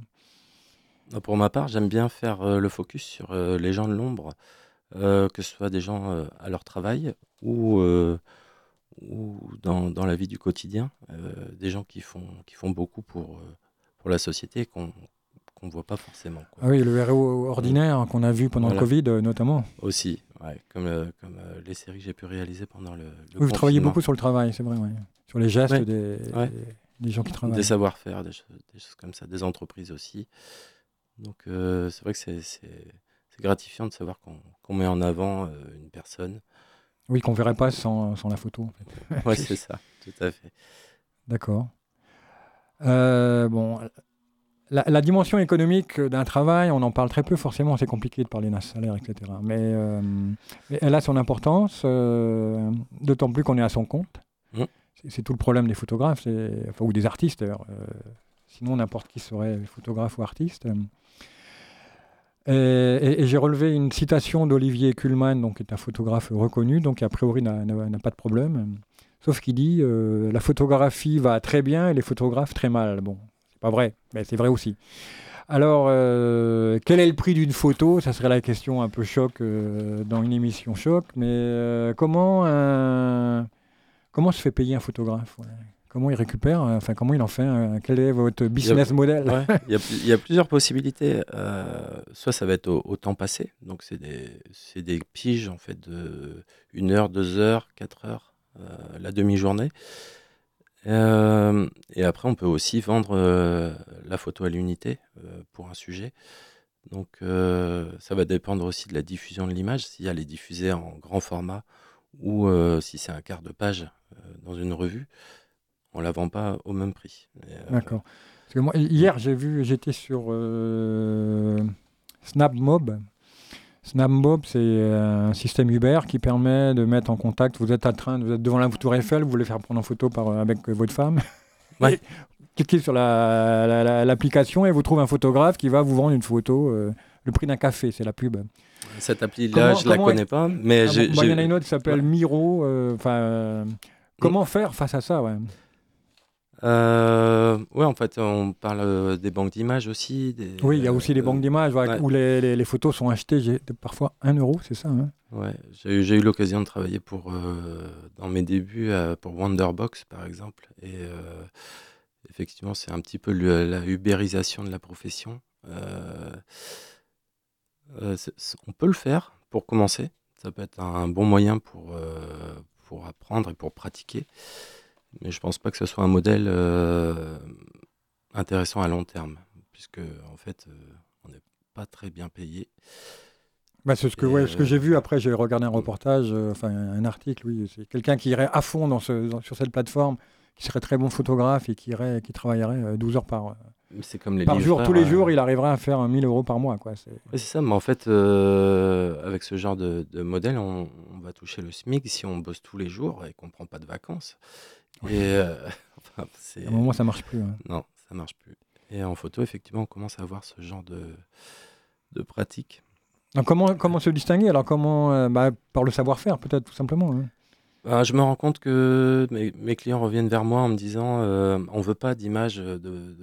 [SPEAKER 2] Pour ma part, j'aime bien faire le focus sur les gens de l'ombre, que ce soit des gens à leur travail ou, ou dans, la vie du quotidien, des gens qui font, qui font beaucoup pour, pour la société et qu'on qu'on ne voit pas forcément.
[SPEAKER 1] Ah oui, le héros ordinaire qu'on a vu pendant le Covid notamment.
[SPEAKER 2] Aussi, comme, euh, comme euh, les séries que j'ai pu réaliser pendant le,
[SPEAKER 1] le Vous travaillez beaucoup sur le travail, c'est vrai, sur les gestes des, des, gens qui travaillent.
[SPEAKER 2] Des savoir-faire, des, choses comme ça, des entreprises aussi. Donc euh, c'est vrai que c'est gratifiant de savoir qu'on met en avant une personne.
[SPEAKER 1] Oui, qu'on ne verrait pas sans, sans, la photo.
[SPEAKER 2] En oui, c'est ça, tout à fait.
[SPEAKER 1] D'accord. bon, la, dimension économique d'un travail, on en parle très peu forcément, c'est compliqué de parler d'un salaire, etc. Euh, mais, elle a son importance, euh, d'autant plus qu'on est à son compte. Mmh. C'est tout le problème des photographes, enfin, ou des artistes d'ailleurs. Euh, sinon, n'importe qui serait photographe ou artiste. Et, j'ai relevé une citation d'Olivier Kuhlmann, donc, qui est un photographe reconnu, donc a priori n'a pas de problème. Sauf qu'il dit la photographie va très bien et les photographes très mal. Bon, pas vrai, mais c'est vrai aussi. Alors, euh, quel est le prix d'une photo? Ça serait la question un peu choc euh, dans une émission choc. Mais euh, comment, comment se fait payer un photographe? Comment il récupère Enfin, comment il en fait Quel est votre business model
[SPEAKER 2] il, y a, plusieurs possibilités. soit ça va être au, temps passé, donc c'est des, des, piges en fait de 1 heure, 2 heures, 4 heures, la demi-journée. Euh, et après, on peut aussi vendre euh, la photo à l'unité euh, pour un sujet. Donc, ça va dépendre aussi de la diffusion de l'image, si elle est diffusée en grand format ou si c'est un quart de page dans une revue. On la vend pas au même prix.
[SPEAKER 1] D'accord. hier, j'ai vu, j'étais sur SnapMob, SnapMob, c'est un système Uber qui permet de mettre en contact. Vous êtes à train, vous êtes devant la tour Eiffel, vous voulez faire prendre en photo par, avec votre femme. Ouais. cliquez sur l'application et vous trouvez un photographe qui va vous vendre une photo, euh, le prix d'un café, c'est la pub.
[SPEAKER 2] Cette appli-là, je ne la connais pas, mais
[SPEAKER 1] ah, Il y en a une autre qui s'appelle Miro. Euh, enfin, euh, comment faire face à ça ouais.
[SPEAKER 2] Euh, oui, en fait, on parle euh, des banques d'images aussi.
[SPEAKER 1] oui, il y a aussi les banques d'images où les, les, photos sont achetées parfois 1 euro, c'est ça hein
[SPEAKER 2] Ouais, j'ai eu l'occasion de travailler pour, euh, dans mes débuts pour Wonderbox, par exemple. Et effectivement, c'est un petit peu la ubérisation de la profession. on peut le faire pour commencer. Ça peut être un bon moyen pour, pour apprendre et pour pratiquer. Mais je pense pas que ce soit un modèle euh, intéressant à long terme, puisque en fait, euh, on n'est pas très bien payé.
[SPEAKER 1] Bah, c'est ce que, ouais, ce que j'ai vu après, j'ai regardé un reportage, euh, enfin un article, oui, c'est quelqu'un qui irait à fond dans ce, sur cette plateforme, qui serait très bon photographe et qui, irait, qui travaillerait 12 heures par,
[SPEAKER 2] c'est comme les
[SPEAKER 1] par jour, tous les jours,
[SPEAKER 2] euh,
[SPEAKER 1] il arriverait à faire 1000 euros par mois. Quoi. C'est-
[SPEAKER 2] Ouais, c'est ça, mais en fait, euh, avec ce genre de, de modèle, on, on va toucher le SMIC si on bosse tous les jours et qu'on prend pas de vacances.
[SPEAKER 1] Oui.
[SPEAKER 2] Et euh, enfin, c'est
[SPEAKER 1] À un moment, ça marche plus. hein.
[SPEAKER 2] non, ça marche plus. Et en photo, effectivement, on commence à avoir ce genre de, de pratique.
[SPEAKER 1] Alors, comment, comment se distinguer? Alors, comment euh, bah, Par le savoir-faire, peut-être, tout simplement. hein.
[SPEAKER 2] Ben, je me rends compte que mes, mes clients reviennent vers moi en me disant euh, on veut pas d'images de, de,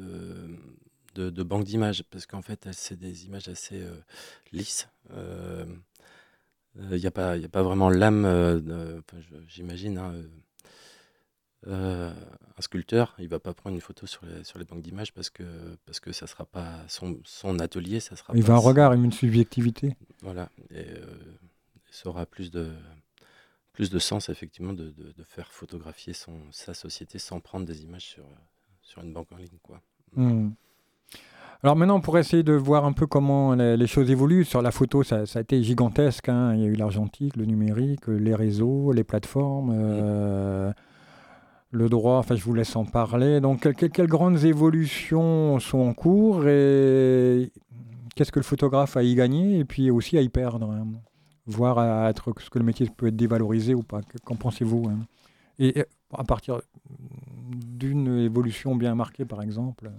[SPEAKER 2] de, de banque d'images parce qu'en fait, c'est des images assez euh, lisses. Il n'y a, pas- y a pas vraiment l'âme, j'imagine. hein, euh, un sculpteur, il va pas prendre une photo sur les, sur les banques d'images parce que, parce que ça sera pas son, son atelier, ça sera
[SPEAKER 1] Il
[SPEAKER 2] pas
[SPEAKER 1] va un
[SPEAKER 2] son-
[SPEAKER 1] regard, une subjectivité.
[SPEAKER 2] voilà. Et euh, ça aura plus de, plus de sens, effectivement, de, de- de faire photographier son, sa société sans prendre des images sur, sur une banque en ligne. Quoi.
[SPEAKER 1] Hmm. Alors maintenant, pour essayer de voir un peu comment les, les choses évoluent, sur la photo, ça, ça a été gigantesque. hein. Il y a eu l'argentique, le numérique, les réseaux, les plateformes, euh, le droit. Enfin, je vous laisse en parler. Donc, que- que- quelles grandes évolutions sont en cours et qu'est-ce que le photographe a à y gagner et puis aussi à y perdre hein. Voir à être, ce que le métier peut être dévalorisé ou pas. Que- Qu'en pensez-vous hein? Et et à partir d'une évolution bien marquée, par exemple?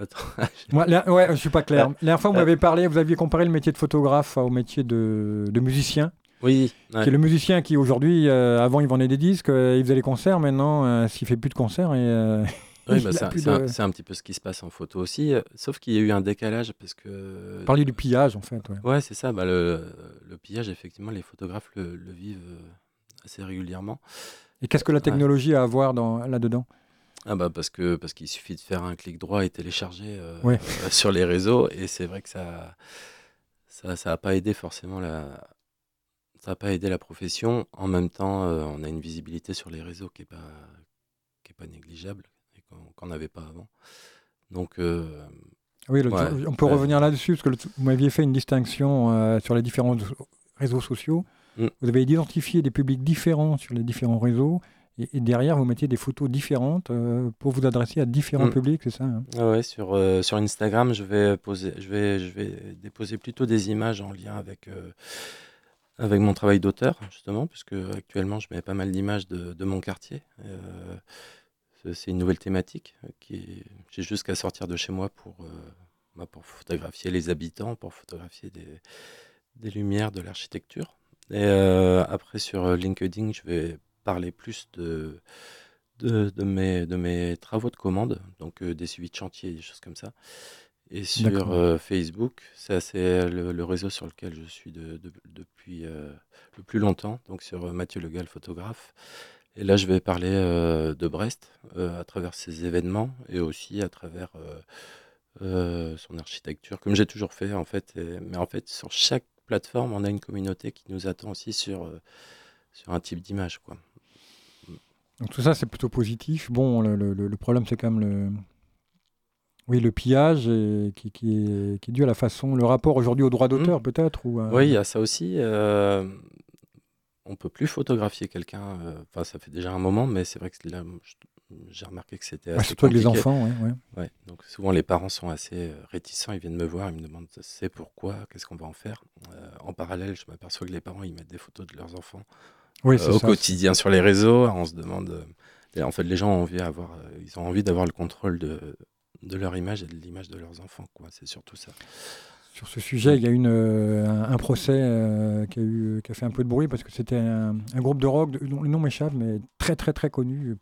[SPEAKER 2] Attends,
[SPEAKER 1] moi, la- ouais, je suis pas clair. La dernière fois, vous
[SPEAKER 2] euh,
[SPEAKER 1] m'avez parlé, vous aviez comparé le métier de photographe au métier de, de musicien.
[SPEAKER 2] Oui, ouais.
[SPEAKER 1] Qui est le musicien qui aujourd'hui, euh, avant il vendait des disques, euh, il faisait des concerts, maintenant euh, s'il fait plus de concerts et euh,
[SPEAKER 2] Oui, bah, c'est un- un,
[SPEAKER 1] de-
[SPEAKER 2] c'est un petit peu ce qui se passe en photo aussi, sauf qu'il y a eu un décalage parce que.
[SPEAKER 1] parler du pillage en fait. ouais.
[SPEAKER 2] Ouais, c'est ça. Bah, le, le pillage, effectivement, les photographes le, le vivent assez régulièrement.
[SPEAKER 1] Et qu'est-ce que la
[SPEAKER 2] Ouais.
[SPEAKER 1] technologie a à voir dans, là-dedans?
[SPEAKER 2] Ah bah parce que parce qu'il suffit de faire un clic droit et télécharger euh,
[SPEAKER 1] Ouais.
[SPEAKER 2] euh, sur les réseaux et c'est vrai que ça ça ça a pas aidé forcément la ça pas aidé la profession. En même temps, euh, on a une visibilité sur les réseaux qui est pas qui est pas négligeable et qu'on n'avait pas avant. Donc euh,
[SPEAKER 1] Oui, le-
[SPEAKER 2] Ouais.
[SPEAKER 1] on peut
[SPEAKER 2] Ouais.
[SPEAKER 1] revenir là-dessus, parce que le- vous m'aviez fait une distinction euh, sur les différents réseaux sociaux.
[SPEAKER 2] Mm.
[SPEAKER 1] Vous avez identifié des publics différents sur les différents réseaux, et, et derrière, vous mettiez des photos différentes euh, pour vous adresser à différents
[SPEAKER 2] Mm.
[SPEAKER 1] publics, c'est ça hein?
[SPEAKER 2] Ah ouais, sur euh, sur Instagram, je vais poser je vais je vais déposer plutôt des images en lien avec avec mon travail d'auteur, justement, puisque actuellement, je mets pas mal d'images de, mon quartier. Euh, c'est- une nouvelle thématique euh, qui j'ai jusqu'à sortir de chez moi pour, euh, bah, pour photographier les habitants, pour photographier des, des lumières, de l'architecture. Et après, sur LinkedIn, je vais parler plus de, de, mes, de mes travaux de commande, donc des suivis de chantier, des choses comme ça. Et sur
[SPEAKER 1] D'accord.
[SPEAKER 2] euh, Facebook, c'est assez le, le réseau sur lequel je suis de- de- depuis euh, le plus longtemps, donc sur euh, Mathieu Le Gall, photographe. Et là, je vais parler euh, de Brest euh, à travers ses événements et aussi à travers euh, euh, son architecture, comme j'ai toujours fait en fait. Et- mais en fait, sur chaque plateforme, on a une communauté qui nous attend aussi sur, euh, sur un type d'image. quoi.
[SPEAKER 1] Donc tout ça, c'est plutôt positif. Bon, le, le- le- le problème, c'est quand même le, oui, le pillage qui, qui est, qui est dû à la façon, le rapport aujourd'hui au droit d'auteur, peut-être ou à-
[SPEAKER 2] Oui, il y a ça aussi. euh, on peut plus photographier quelqu'un. euh, Enfin, ça fait déjà un moment, mais c'est vrai que là, j'ai remarqué que c'était
[SPEAKER 1] Ouais,
[SPEAKER 2] assez
[SPEAKER 1] surtout avec les enfants. ouais, ouais.
[SPEAKER 2] Ouais, donc souvent les parents sont assez euh, réticents, ils viennent me voir, ils me demandent c'est pourquoi, qu'est-ce qu'on va en faire. Euh, en parallèle, je m'aperçois que les parents ils mettent des photos de leurs enfants
[SPEAKER 1] Oui,
[SPEAKER 2] euh, au
[SPEAKER 1] ça.
[SPEAKER 2] quotidien sur les réseaux. On se demande, euh, en fait, les gens ont envie d'avoir, euh, ils ont envie d'avoir le contrôle de, de leur image et de l'image de leurs enfants. Quoi, c'est surtout ça.
[SPEAKER 1] Sur ce sujet, il y a euh, un, un procès euh, qui, a eu, qui a fait un peu de bruit parce que c'était un, un groupe de rock, dont le nom m'échappe, mais très très très connu,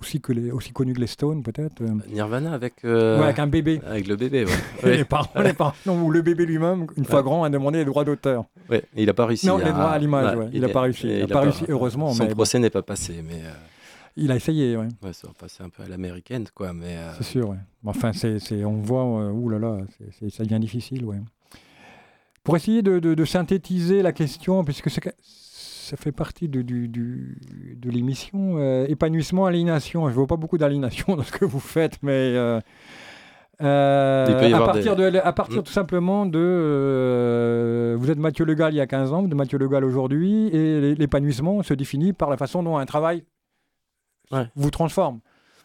[SPEAKER 1] aussi, que les, aussi connu que les Stones peut-être. euh,
[SPEAKER 2] Nirvana avec, euh,
[SPEAKER 1] ouais, avec un bébé.
[SPEAKER 2] avec le bébé. Ouais. Ouais.
[SPEAKER 1] les parents, les parents, non, ou le bébé lui-même, une fois
[SPEAKER 2] Ouais.
[SPEAKER 1] grand, a demandé les droits d'auteur.
[SPEAKER 2] Ouais, il n'a pas réussi.
[SPEAKER 1] Non, les droits à l'image, il a
[SPEAKER 2] est-
[SPEAKER 1] pas réussi. Il a
[SPEAKER 2] a
[SPEAKER 1] pas réussi, heureusement,
[SPEAKER 2] Son
[SPEAKER 1] mais
[SPEAKER 2] procès n'est pas passé, mais
[SPEAKER 1] Il a essayé, ouais,
[SPEAKER 2] ouais, ça va passer un peu à l'américaine, quoi. Mais euh,
[SPEAKER 1] c'est sûr. Mais Enfin, c'est, c'est- on voit, euh, ouh là là, c'est, c'est- ça devient difficile, ouais. Pour essayer de, de- de synthétiser la question, puisque c'est ça fait partie de, du- du- de l'émission, euh, épanouissement, aliénation. Je ne vois pas beaucoup d'aliénation dans ce que vous faites, mais euh, à partir,
[SPEAKER 2] des-
[SPEAKER 1] de, à partir tout simplement de. euh, vous êtes Mathieu Le Gall il y a 15 ans, êtes Mathieu Le Gall aujourd'hui, et l'é- l'épanouissement se définit par la façon dont un travail
[SPEAKER 2] Ouais.
[SPEAKER 1] vous transforme.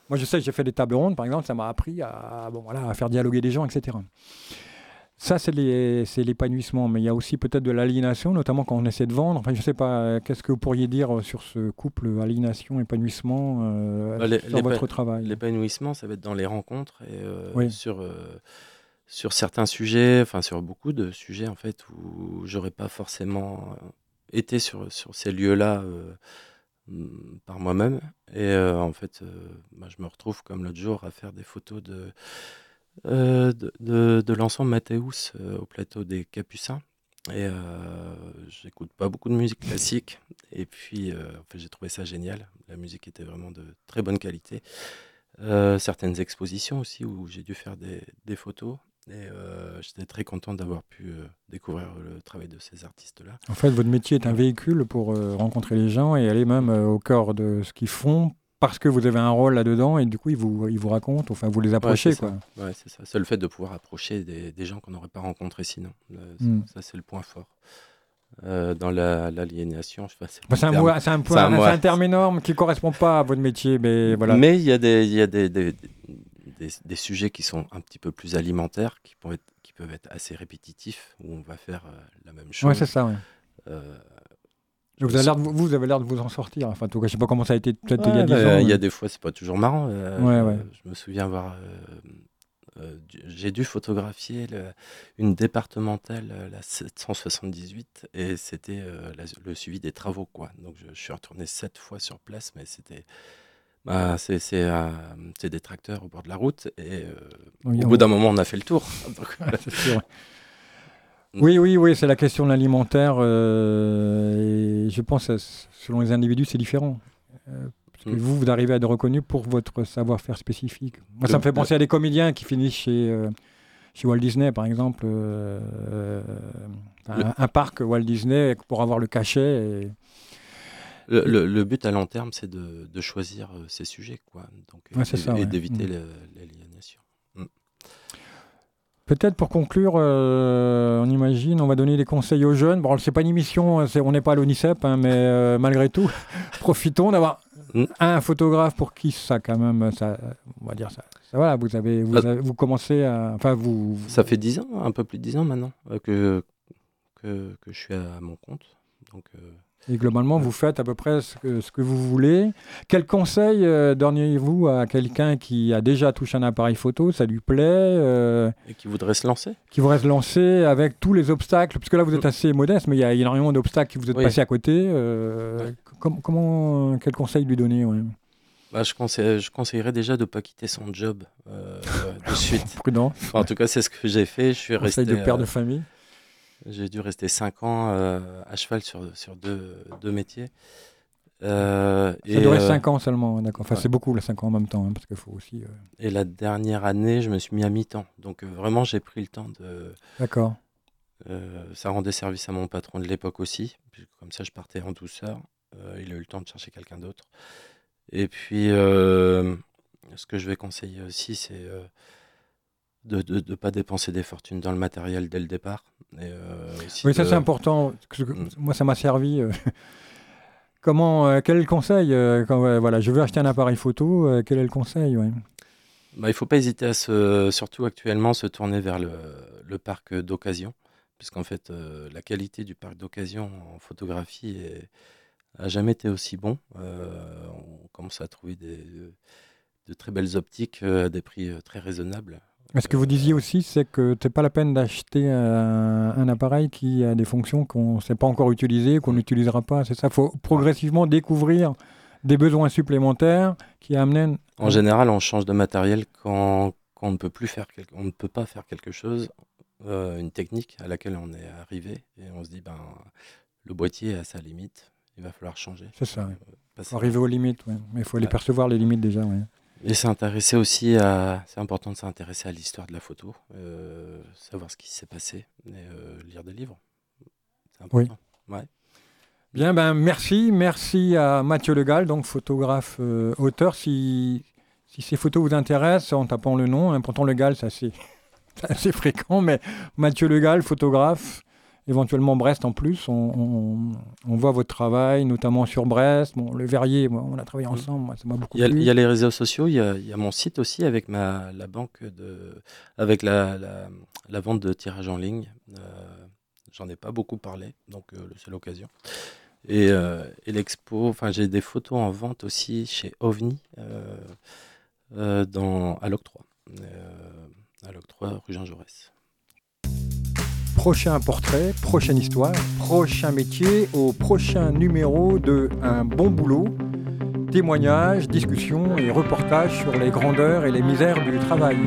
[SPEAKER 1] Moi, je sais j'ai fait des tables rondes, par exemple, ça m'a appris à, bon, voilà, à faire dialoguer des gens, etc. Ça, c'est l'épanouissement, mais il y a aussi peut-être de l'aliénation, notamment quand on essaie de vendre. Enfin, je ne sais pas, euh, qu'est-ce que vous pourriez dire sur ce couple aliénation, épanouissement euh,
[SPEAKER 2] Bah,
[SPEAKER 1] sur votre travail?
[SPEAKER 2] L'épanouissement, ça va être dans les rencontres et euh,
[SPEAKER 1] Oui.
[SPEAKER 2] sur, euh, sur certains sujets, enfin sur beaucoup de sujets en fait où j'aurais pas forcément euh, été sur, sur ces lieux-là euh, par moi-même. Et euh, en fait, euh, bah, je me retrouve comme l'autre jour à faire des photos de, euh, de, l'ensemble Mathéus au plateau des Capucins. Et j'écoute pas beaucoup de musique classique. Et puis, j'ai trouvé ça génial. La musique était vraiment de très bonne qualité. Certaines expositions aussi où j'ai dû faire des, des photos. Et euh, j'étais très content d'avoir pu euh, découvrir le travail de ces artistes-là.
[SPEAKER 1] En fait, votre métier est un véhicule pour euh, rencontrer les gens et aller même euh, au cœur de ce qu'ils font parce que vous avez un rôle là-dedans et du coup, ils vous, ils vous racontent, enfin, vous les approchez.
[SPEAKER 2] c'est ça. Ouais, c'est ça. C'est le fait de pouvoir approcher des, des gens qu'on n'aurait pas rencontrés sinon. Euh, ça-
[SPEAKER 1] Mm.
[SPEAKER 2] Ça, c'est le point fort. Euh, dans la- l'aliénation, je sais pas. c'est
[SPEAKER 1] Bah, c'est un,
[SPEAKER 2] terme.
[SPEAKER 1] c'est un,
[SPEAKER 2] C'est
[SPEAKER 1] c'est terme énorme qui ne correspond pas à votre métier, mais voilà.
[SPEAKER 2] Mais il y a, des, il y a des, des, des- des sujets qui sont un petit peu plus alimentaires, qui peuvent être, qui peuvent être assez répétitifs, où on va faire euh, la même chose.
[SPEAKER 1] Ouais, c'est ça. ouais.
[SPEAKER 2] Euh,
[SPEAKER 1] Vous avez l'air de vous, vous avez l'air de vous en sortir. Enfin, en tout cas, je sais pas comment ça a été peut-être il y a
[SPEAKER 2] ouais,
[SPEAKER 1] 10
[SPEAKER 2] bah,
[SPEAKER 1] ans.
[SPEAKER 2] il y a des fois, c'est pas toujours marrant. euh,
[SPEAKER 1] Ouais,
[SPEAKER 2] je,
[SPEAKER 1] ouais.
[SPEAKER 2] je me souviens avoir. euh, j'ai dû photographier le- une départementale, la 778, et c'était le suivi des travaux. Quoi. Donc je, je suis retourné sept fois sur place, mais c'était. Bah, c'est c'est, euh, c'est des tracteurs au bord de la route, et euh,
[SPEAKER 1] Oui,
[SPEAKER 2] au bout d'un moment, on a fait le tour. Donc,
[SPEAKER 1] c'est sûr. Oui, oui, oui, c'est la question de l'alimentaire. euh, et je pense, que selon les individus, c'est différent. Euh, parce que
[SPEAKER 2] Mm.
[SPEAKER 1] vous, vous arrivez à être reconnu pour votre savoir-faire spécifique. Moi, ça me fait
[SPEAKER 2] le-
[SPEAKER 1] penser à des comédiens qui finissent chez, chez Walt Disney, par exemple. un, parc Walt Disney pour avoir le cachet. et-
[SPEAKER 2] Le, le- le but à long terme, c'est de, de choisir euh, ses sujets, quoi. Donc, euh,
[SPEAKER 1] Ouais,
[SPEAKER 2] et,
[SPEAKER 1] ça,
[SPEAKER 2] et
[SPEAKER 1] ouais.
[SPEAKER 2] d'éviter
[SPEAKER 1] Mm.
[SPEAKER 2] le- l'aliénation.
[SPEAKER 1] Peut-être pour conclure, euh, on imagine, on va donner des conseils aux jeunes. Bon, c'est pas une émission, c'est- on n'est pas à l'ONICEP, hein, mais euh, malgré tout, profitons d'avoir
[SPEAKER 2] Mm.
[SPEAKER 1] un photographe pour qui ça, quand même, ça, on va dire ça. ça voilà, vous avez, vous,
[SPEAKER 2] Ah.
[SPEAKER 1] avez- vous commencez à, enfin vous.
[SPEAKER 2] Ça fait 10 ans, un peu plus de 10 ans maintenant, euh, que, que, que je suis à mon compte. Donc, euh,
[SPEAKER 1] Et globalement, vous faites à peu près ce que, ce que vous voulez. Quel conseil euh, donneriez-vous à quelqu'un qui a déjà touché un appareil photo, ça lui plaît, euh,
[SPEAKER 2] et qui voudrait se lancer?
[SPEAKER 1] qui voudrait se lancer avec tous les obstacles, parce que là vous êtes assez modeste, mais il y a énormément d'obstacles qui vous êtes
[SPEAKER 2] Oui.
[SPEAKER 1] passés à côté. euh,
[SPEAKER 2] Ouais.
[SPEAKER 1] com- comment, quel conseil lui donner ouais?
[SPEAKER 2] bah, je, conseille, je conseillerais déjà de ne pas quitter son job euh, de suite.
[SPEAKER 1] Prudent,
[SPEAKER 2] Enfin, en tout cas, c'est ce que j'ai fait. Je suis
[SPEAKER 1] conseil
[SPEAKER 2] resté.
[SPEAKER 1] de père
[SPEAKER 2] euh,
[SPEAKER 1] de famille.
[SPEAKER 2] J'ai dû rester 5 ans euh, à cheval sur, sur deux, deux métiers. Euh,
[SPEAKER 1] Ça
[SPEAKER 2] et,
[SPEAKER 1] durait
[SPEAKER 2] euh,
[SPEAKER 1] 5 ans seulement, d'accord. Enfin,
[SPEAKER 2] ouais.
[SPEAKER 1] c'est beaucoup, les 5 ans en même temps, hein, parce qu'il faut aussi. euh,
[SPEAKER 2] et la dernière année, je me suis mis à mi-temps. Donc, euh, vraiment, j'ai pris le temps de.
[SPEAKER 1] D'accord.
[SPEAKER 2] Euh, ça rendait service à mon patron de l'époque aussi. Comme ça, je partais en douceur. Euh, il a eu le temps de chercher quelqu'un d'autre. Et puis, euh, ce que je vais conseiller aussi, c'est euh, de ne pas dépenser des fortunes dans le matériel dès le départ. Et, euh,
[SPEAKER 1] Oui, ça
[SPEAKER 2] de-
[SPEAKER 1] c'est important.
[SPEAKER 2] Mm.
[SPEAKER 1] Moi, ça m'a servi. euh, Comment, euh, quel est le conseil quand voilà, je veux acheter un appareil photo, quel est le conseil ouais?
[SPEAKER 2] Bah, il faut pas hésiter à se, surtout actuellement, se tourner vers le, le parc d'occasion, puisqu'en fait, euh, la qualité du parc d'occasion en photographie est- a jamais été aussi bon. Euh, on commence à trouver des, de très belles optiques à des prix très raisonnables.
[SPEAKER 1] Mais Ce que vous disiez aussi, c'est que c'est pas la peine d'acheter un, un appareil qui a des fonctions qu'on ne sait pas encore utiliser, qu'on n'utilisera pas. C'est ça. Il faut progressivement découvrir des besoins supplémentaires qui amènent.
[SPEAKER 2] En général, on change de matériel quand, quand on ne peut plus faire, quel- on ne peut pas faire quelque chose, euh, une technique à laquelle on est arrivé, et on se dit ben le boîtier est à sa limite, il va falloir changer.
[SPEAKER 1] C'est ça. ouais.
[SPEAKER 2] Euh,
[SPEAKER 1] arriver aux limites, ouais. mais il faut
[SPEAKER 2] Ouais.
[SPEAKER 1] percevoir les limites déjà.
[SPEAKER 2] Et s'intéresser aussi à. C'est important de s'intéresser à l'histoire de la photo, euh, savoir ce qui s'est passé, et euh, lire des livres. C'est
[SPEAKER 1] Oui.
[SPEAKER 2] important. Ouais.
[SPEAKER 1] Bien, ben merci, merci à Mathieu Legal, donc photographe, euh, auteur. Si, Si ces photos vous intéressent, en tapant le nom, hein, pourtant le Gall, c'est assez, fréquent, mais Mathieu Le Gall, photographe, éventuellement Brest en plus. On, voit votre travail, notamment sur Brest. Bon, le Verrier, on a travaillé mm. ensemble, ça m'a beaucoup
[SPEAKER 2] il y, a, il y a les réseaux sociaux, il y a, mon site aussi avec ma, la banque de, avec la, la, vente de tirage en ligne. Euh, j'en ai pas beaucoup parlé, donc euh, c'est l'occasion. Et, euh, et l'expo, enfin j'ai des photos en vente aussi chez OVNI dans, à l'Octroi, à l'Octroi rue Jean Jaurès
[SPEAKER 1] prochain portrait, prochaine histoire, prochain métier, au prochain numéro de Un bon boulot. Témoignages, discussions et reportages sur les grandeurs et les misères du travail.